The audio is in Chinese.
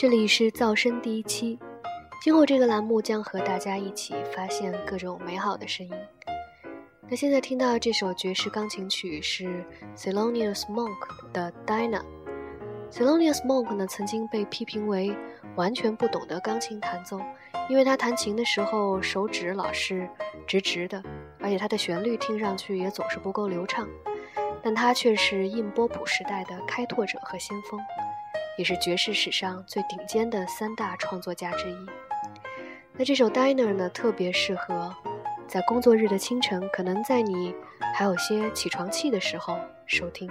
这里是噪声第一期，今后这个栏目将和大家一起发现各种美好的声音。那现在听到这首爵士钢琴曲是 Thelonious Monk 的 Dinah。Thelonious Monk 呢曾经被批评为完全不懂得钢琴弹奏，因为他弹琴的时候手指老是直直的，而且他的旋律听上去也总是不够流畅。但他却是印波普时代的开拓者和先锋，也是爵士史上最顶尖的三大创作家之一。那这首 Diner 呢，特别适合在工作日的清晨，可能在你还有些起床气的时候收听。